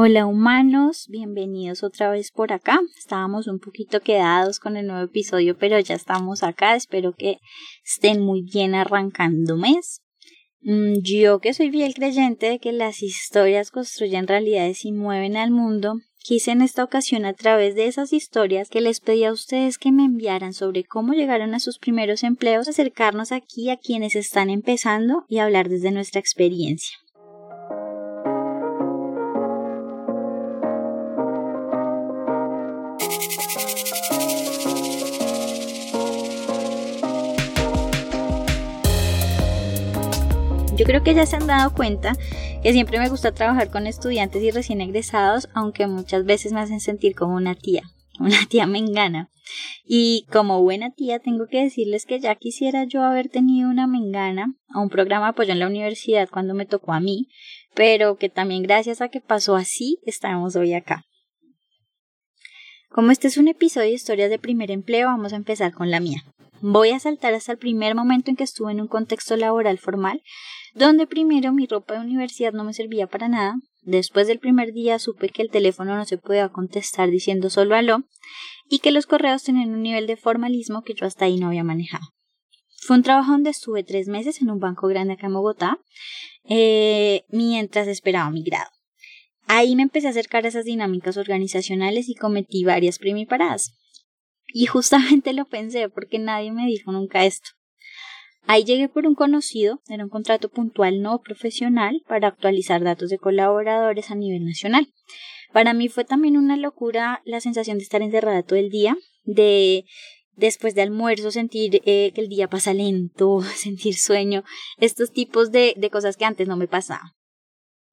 Hola humanos, bienvenidos otra vez por acá. Estábamos un poquito quedados con el nuevo episodio, pero ya estamos acá. Espero que estén muy bien arrancando mes. Mm, yo que soy fiel creyente de que las historias construyen realidades y mueven al mundo, quise en esta ocasión a través de esas historias que les pedí a ustedes que me enviaran sobre cómo llegaron a sus primeros empleos, acercarnos aquí a quienes están empezando y hablar desde nuestra experiencia. Yo creo que ya se han dado cuenta que siempre me gusta trabajar con estudiantes y recién egresados, aunque muchas veces me hacen sentir como una tía, una tía me engana. Y como buena tía tengo que decirles que ya quisiera yo haber tenido una mengana a un programa de apoyo en la universidad cuando me tocó a mí, pero que también gracias a que pasó así estamos hoy acá. Como este es un episodio de historias de primer empleo, vamos a empezar con la mía. Voy a saltar hasta el primer momento en que estuve en un contexto laboral formal, donde primero mi ropa de universidad no me servía para nada. Después del primer día supe que el teléfono no se podía contestar diciendo solo aló y que los correos tenían un nivel de formalismo que yo hasta ahí no había manejado. Fue un trabajo donde estuve tres meses en un banco grande acá en Bogotá eh, mientras esperaba mi grado. Ahí me empecé a acercar a esas dinámicas organizacionales y cometí varias primiparadas. Y justamente lo pensé porque nadie me dijo nunca esto. Ahí llegué por un conocido, era un contrato puntual no profesional para actualizar datos de colaboradores a nivel nacional. Para mí fue también una locura la sensación de estar encerrada todo el día, de después de almuerzo sentir eh, que el día pasa lento, sentir sueño, estos tipos de, de cosas que antes no me pasaban.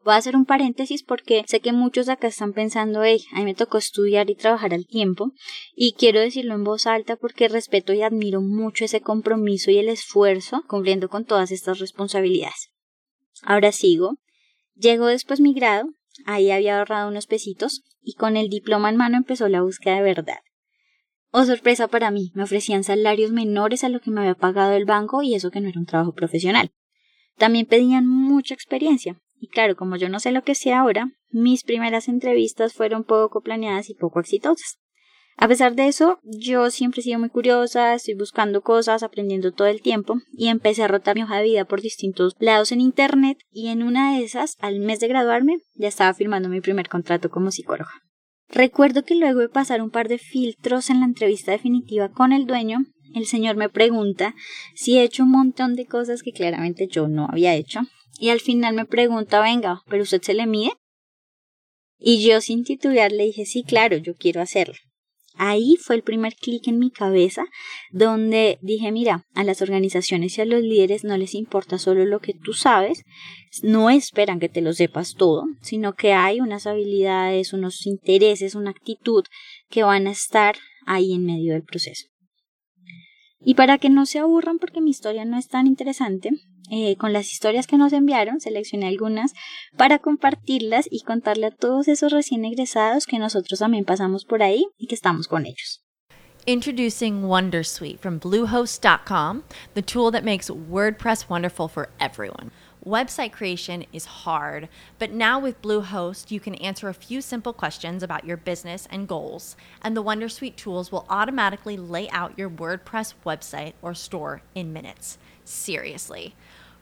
Voy a hacer un paréntesis porque sé que muchos acá están pensando, hey, a mí me tocó estudiar y trabajar al tiempo, y quiero decirlo en voz alta porque respeto y admiro mucho ese compromiso y el esfuerzo cumpliendo con todas estas responsabilidades. Ahora sigo. Llegó después mi grado, ahí había ahorrado unos pesitos, y con el diploma en mano empezó la búsqueda de verdad. Oh, sorpresa para mí, me ofrecían salarios menores a lo que me había pagado el banco y eso que no era un trabajo profesional. También pedían mucha experiencia, y claro, como yo no sé lo que sé ahora, mis primeras entrevistas fueron poco planeadas y poco exitosas. A pesar de eso, yo siempre he sido muy curiosa, estoy buscando cosas, aprendiendo todo el tiempo y empecé a rotar mi hoja de vida por distintos lados en internet y en una de esas, al mes de graduarme, ya estaba firmando mi primer contrato como psicóloga. Recuerdo que luego de pasar un par de filtros en la entrevista definitiva con el dueño, el señor me pregunta si he hecho un montón de cosas que claramente yo no había hecho y al final me pregunta, venga, ¿pero usted se le mide? Y yo sin titubear le dije, sí, claro, yo quiero hacerlo. Ahí fue el primer clic en mi cabeza donde dije, mira, a las organizaciones y a los líderes no les importa solo lo que tú sabes, no esperan que te lo sepas todo, sino que hay unas habilidades, unos intereses, una actitud que van a estar ahí en medio del proceso. Y para que no se aburran porque mi historia no es tan interesante, eh, con las historias que nos enviaron, seleccioné algunas para compartirlas y contarle a todos esos recién egresados que nosotros también pasamos por ahí y que estamos con ellos. Introducing Wondersuite from Bluehost.com, the tool that makes WordPress wonderful for everyone. Website creation is hard, but now with Bluehost, you can answer a few simple questions about your business and goals, and the Wondersuite tools will automatically lay out your WordPress website or store in minutes. Seriously.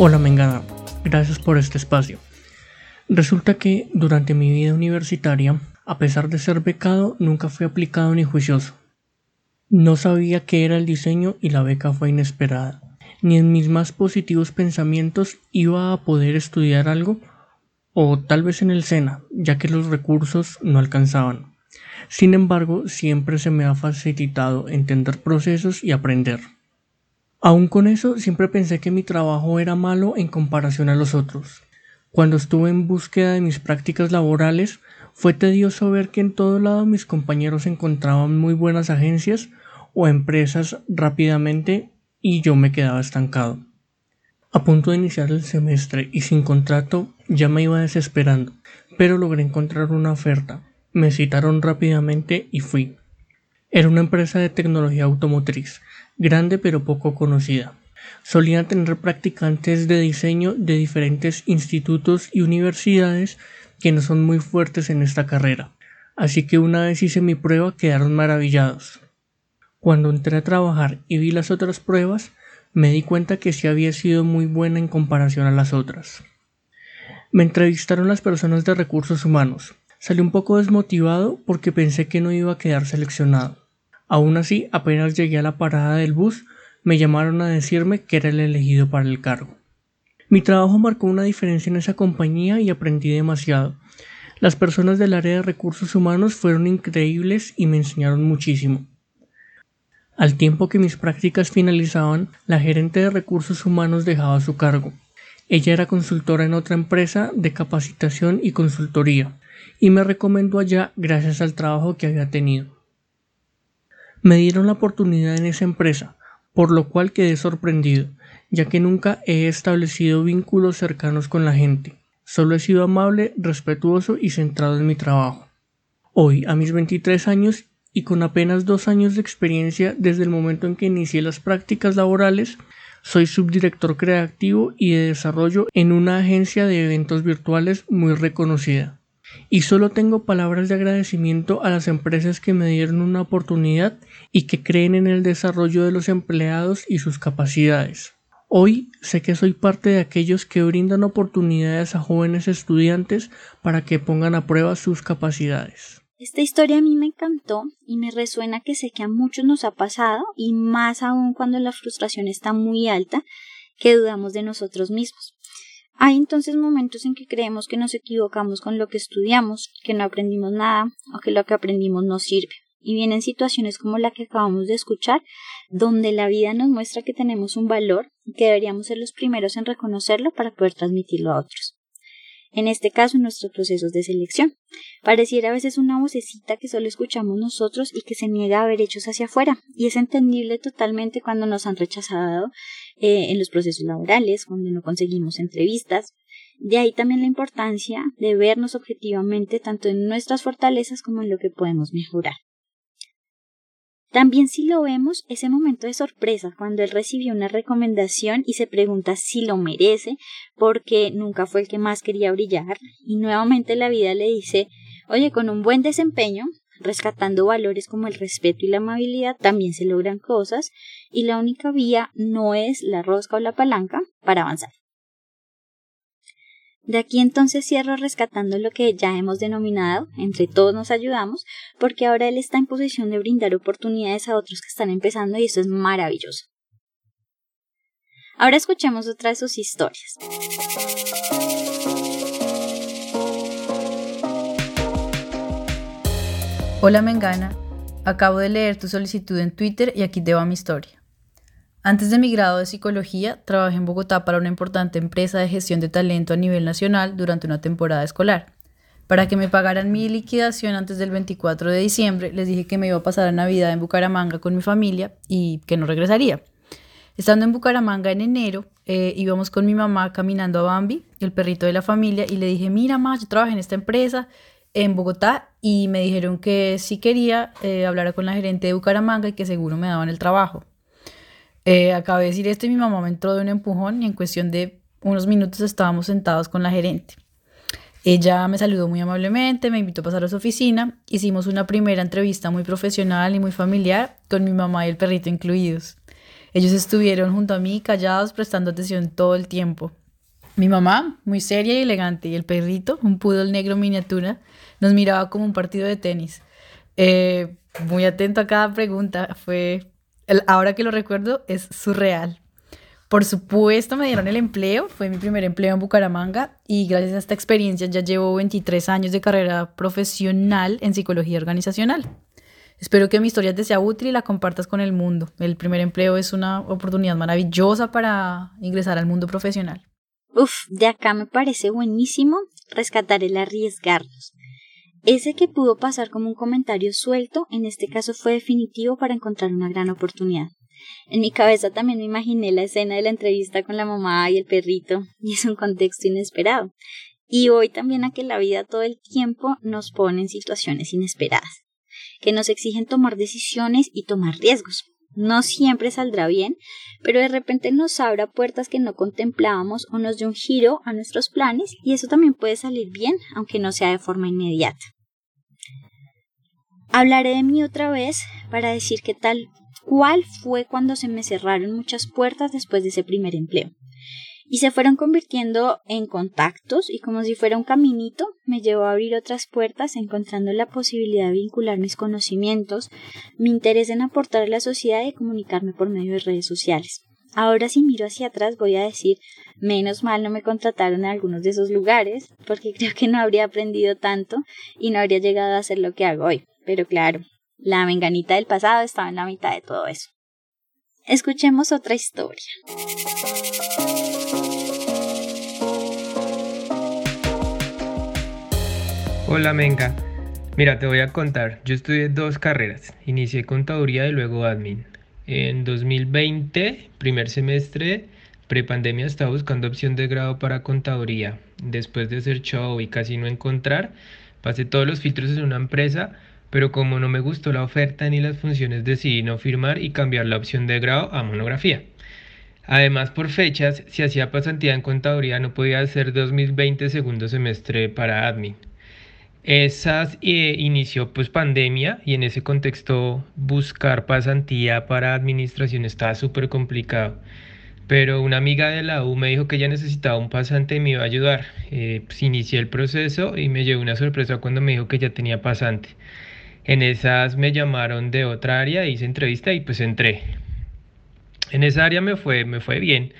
Hola Mengana, gracias por este espacio. Resulta que durante mi vida universitaria, a pesar de ser becado, nunca fui aplicado ni juicioso. No sabía qué era el diseño y la beca fue inesperada. Ni en mis más positivos pensamientos iba a poder estudiar algo, o tal vez en el SENA, ya que los recursos no alcanzaban. Sin embargo, siempre se me ha facilitado entender procesos y aprender. Aún con eso, siempre pensé que mi trabajo era malo en comparación a los otros. Cuando estuve en búsqueda de mis prácticas laborales, fue tedioso ver que en todo lado mis compañeros encontraban muy buenas agencias o empresas rápidamente y yo me quedaba estancado. A punto de iniciar el semestre y sin contrato ya me iba desesperando, pero logré encontrar una oferta. Me citaron rápidamente y fui. Era una empresa de tecnología automotriz, grande pero poco conocida. Solían tener practicantes de diseño de diferentes institutos y universidades que no son muy fuertes en esta carrera. Así que una vez hice mi prueba quedaron maravillados. Cuando entré a trabajar y vi las otras pruebas, me di cuenta que sí había sido muy buena en comparación a las otras. Me entrevistaron las personas de recursos humanos. Salí un poco desmotivado porque pensé que no iba a quedar seleccionado. Aún así, apenas llegué a la parada del bus, me llamaron a decirme que era el elegido para el cargo. Mi trabajo marcó una diferencia en esa compañía y aprendí demasiado. Las personas del área de recursos humanos fueron increíbles y me enseñaron muchísimo. Al tiempo que mis prácticas finalizaban, la gerente de recursos humanos dejaba su cargo. Ella era consultora en otra empresa de capacitación y consultoría, y me recomendó allá gracias al trabajo que había tenido. Me dieron la oportunidad en esa empresa, por lo cual quedé sorprendido, ya que nunca he establecido vínculos cercanos con la gente. Solo he sido amable, respetuoso y centrado en mi trabajo. Hoy, a mis 23 años y con apenas dos años de experiencia desde el momento en que inicié las prácticas laborales, soy subdirector creativo y de desarrollo en una agencia de eventos virtuales muy reconocida y solo tengo palabras de agradecimiento a las empresas que me dieron una oportunidad y que creen en el desarrollo de los empleados y sus capacidades. Hoy sé que soy parte de aquellos que brindan oportunidades a jóvenes estudiantes para que pongan a prueba sus capacidades. Esta historia a mí me encantó y me resuena que sé que a muchos nos ha pasado y más aún cuando la frustración está muy alta que dudamos de nosotros mismos. Hay entonces momentos en que creemos que nos equivocamos con lo que estudiamos, que no aprendimos nada o que lo que aprendimos no sirve. Y vienen situaciones como la que acabamos de escuchar, donde la vida nos muestra que tenemos un valor y que deberíamos ser los primeros en reconocerlo para poder transmitirlo a otros en este caso en nuestros procesos de selección. Pareciera a veces una vocecita que solo escuchamos nosotros y que se niega a ver hechos hacia afuera, y es entendible totalmente cuando nos han rechazado eh, en los procesos laborales, cuando no conseguimos entrevistas. De ahí también la importancia de vernos objetivamente tanto en nuestras fortalezas como en lo que podemos mejorar. También si lo vemos, ese momento de sorpresa cuando él recibió una recomendación y se pregunta si lo merece porque nunca fue el que más quería brillar y nuevamente la vida le dice, oye, con un buen desempeño, rescatando valores como el respeto y la amabilidad, también se logran cosas y la única vía no es la rosca o la palanca para avanzar. De aquí entonces cierro rescatando lo que ya hemos denominado, entre todos nos ayudamos, porque ahora él está en posición de brindar oportunidades a otros que están empezando y eso es maravilloso. Ahora escuchemos otra de sus historias. Hola Mengana, acabo de leer tu solicitud en Twitter y aquí te va mi historia. Antes de mi grado de psicología, trabajé en Bogotá para una importante empresa de gestión de talento a nivel nacional durante una temporada escolar. Para que me pagaran mi liquidación antes del 24 de diciembre, les dije que me iba a pasar la Navidad en Bucaramanga con mi familia y que no regresaría. Estando en Bucaramanga en enero, eh, íbamos con mi mamá caminando a Bambi, el perrito de la familia, y le dije, mira, mamá, yo trabajo en esta empresa en Bogotá y me dijeron que si quería eh, hablar con la gerente de Bucaramanga y que seguro me daban el trabajo. Eh, acabé de decir esto y mi mamá me entró de un empujón y en cuestión de unos minutos estábamos sentados con la gerente. Ella me saludó muy amablemente, me invitó a pasar a su oficina, hicimos una primera entrevista muy profesional y muy familiar con mi mamá y el perrito incluidos. Ellos estuvieron junto a mí callados prestando atención todo el tiempo. Mi mamá, muy seria y elegante, y el perrito, un poodle negro miniatura, nos miraba como un partido de tenis. Eh, muy atento a cada pregunta, fue ahora que lo recuerdo, es surreal. Por supuesto, me dieron el empleo, fue mi primer empleo en Bucaramanga y gracias a esta experiencia ya llevo 23 años de carrera profesional en psicología organizacional. Espero que mi historia te sea útil y la compartas con el mundo. El primer empleo es una oportunidad maravillosa para ingresar al mundo profesional. Uf, de acá me parece buenísimo rescatar el arriesgarnos. Ese que pudo pasar como un comentario suelto, en este caso fue definitivo para encontrar una gran oportunidad. En mi cabeza también me imaginé la escena de la entrevista con la mamá y el perrito, y es un contexto inesperado. Y voy también a que la vida todo el tiempo nos pone en situaciones inesperadas, que nos exigen tomar decisiones y tomar riesgos. No siempre saldrá bien, pero de repente nos abra puertas que no contemplábamos o nos dé un giro a nuestros planes y eso también puede salir bien, aunque no sea de forma inmediata. Hablaré de mí otra vez para decir qué tal cuál fue cuando se me cerraron muchas puertas después de ese primer empleo y se fueron convirtiendo en contactos y como si fuera un caminito me llevó a abrir otras puertas encontrando la posibilidad de vincular mis conocimientos, mi interés en aportar a la sociedad y comunicarme por medio de redes sociales. Ahora si miro hacia atrás voy a decir, menos mal no me contrataron en algunos de esos lugares, porque creo que no habría aprendido tanto y no habría llegado a hacer lo que hago hoy. Pero claro, la menganita del pasado estaba en la mitad de todo eso. Escuchemos otra historia. Hola Menga, mira te voy a contar, yo estudié dos carreras, inicié contaduría y luego admin. En 2020, primer semestre, prepandemia estaba buscando opción de grado para contaduría. Después de hacer show y casi no encontrar, pasé todos los filtros en una empresa, pero como no me gustó la oferta ni las funciones decidí no firmar y cambiar la opción de grado a monografía. Además, por fechas, si hacía pasantía en contaduría no podía hacer 2020 segundo semestre para admin. Esas eh, inició pues pandemia y en ese contexto buscar pasantía para administración estaba súper complicado. Pero una amiga de la U me dijo que ella necesitaba un pasante y me iba a ayudar. Eh, pues inicié el proceso y me llevó una sorpresa cuando me dijo que ya tenía pasante. En esas me llamaron de otra área, hice entrevista y pues entré. En esa área me fue, me fue bien,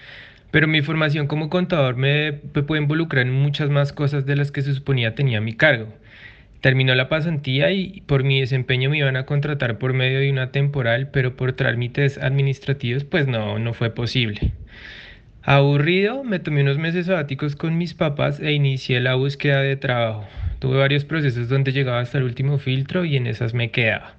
pero mi formación como contador me, me puede involucrar en muchas más cosas de las que se suponía tenía mi cargo. Terminó la pasantía y por mi desempeño me iban a contratar por medio de una temporal, pero por trámites administrativos pues no, no fue posible. Aburrido, me tomé unos meses sabáticos con mis papás e inicié la búsqueda de trabajo. Tuve varios procesos donde llegaba hasta el último filtro y en esas me quedaba.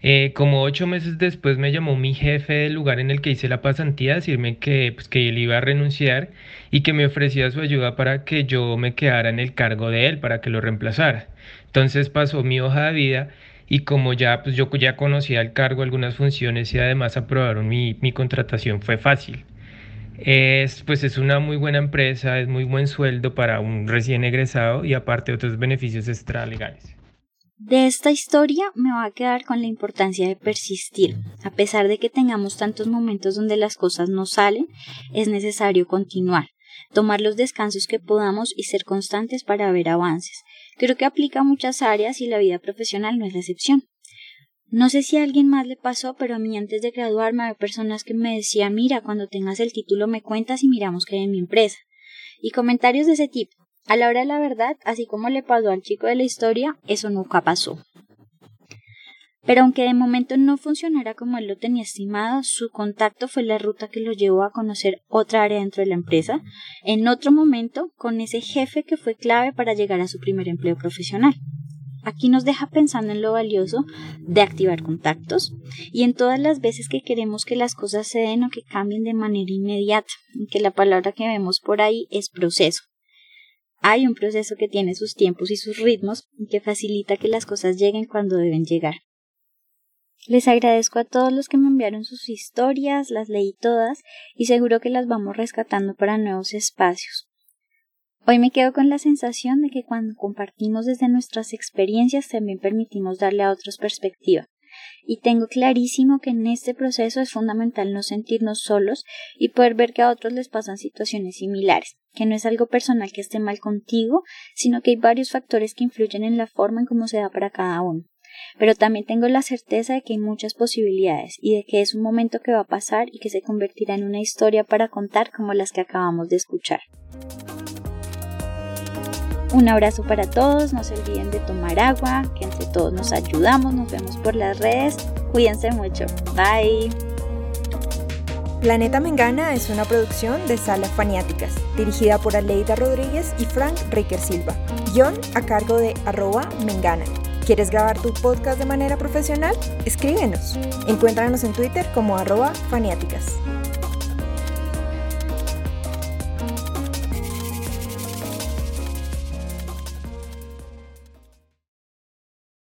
Eh, como ocho meses después me llamó mi jefe del lugar en el que hice la pasantía a decirme que, pues, que él iba a renunciar y que me ofrecía su ayuda para que yo me quedara en el cargo de él, para que lo reemplazara. Entonces pasó mi hoja de vida y como ya, pues yo ya conocía el cargo, algunas funciones y además aprobaron mi, mi contratación, fue fácil. Es, pues es una muy buena empresa, es muy buen sueldo para un recién egresado y aparte otros beneficios extralegales. De esta historia me va a quedar con la importancia de persistir. A pesar de que tengamos tantos momentos donde las cosas no salen, es necesario continuar. tomar los descansos que podamos y ser constantes para ver avances. Creo que aplica a muchas áreas y la vida profesional no es la excepción. No sé si a alguien más le pasó, pero a mí antes de graduarme había personas que me decían, mira, cuando tengas el título me cuentas y miramos hay en mi empresa. Y comentarios de ese tipo. A la hora de la verdad, así como le pasó al chico de la historia, eso nunca pasó. Pero aunque de momento no funcionara como él lo tenía estimado, su contacto fue la ruta que lo llevó a conocer otra área dentro de la empresa, en otro momento con ese jefe que fue clave para llegar a su primer empleo profesional. Aquí nos deja pensando en lo valioso de activar contactos y en todas las veces que queremos que las cosas se den o que cambien de manera inmediata, que la palabra que vemos por ahí es proceso. Hay un proceso que tiene sus tiempos y sus ritmos y que facilita que las cosas lleguen cuando deben llegar. Les agradezco a todos los que me enviaron sus historias, las leí todas y seguro que las vamos rescatando para nuevos espacios. Hoy me quedo con la sensación de que cuando compartimos desde nuestras experiencias también permitimos darle a otros perspectiva. Y tengo clarísimo que en este proceso es fundamental no sentirnos solos y poder ver que a otros les pasan situaciones similares, que no es algo personal que esté mal contigo, sino que hay varios factores que influyen en la forma en cómo se da para cada uno pero también tengo la certeza de que hay muchas posibilidades y de que es un momento que va a pasar y que se convertirá en una historia para contar como las que acabamos de escuchar. Un abrazo para todos, no se olviden de tomar agua, que entre todos nos ayudamos, nos vemos por las redes, cuídense mucho, bye. Planeta Mengana es una producción de Salas Faniáticas, dirigida por Aleida Rodríguez y Frank Ricker Silva, guion a cargo de arroba Mengana. ¿Quieres grabar tu podcast de manera profesional? Escríbenos. Encuéntranos en Twitter como arroba faniáticas.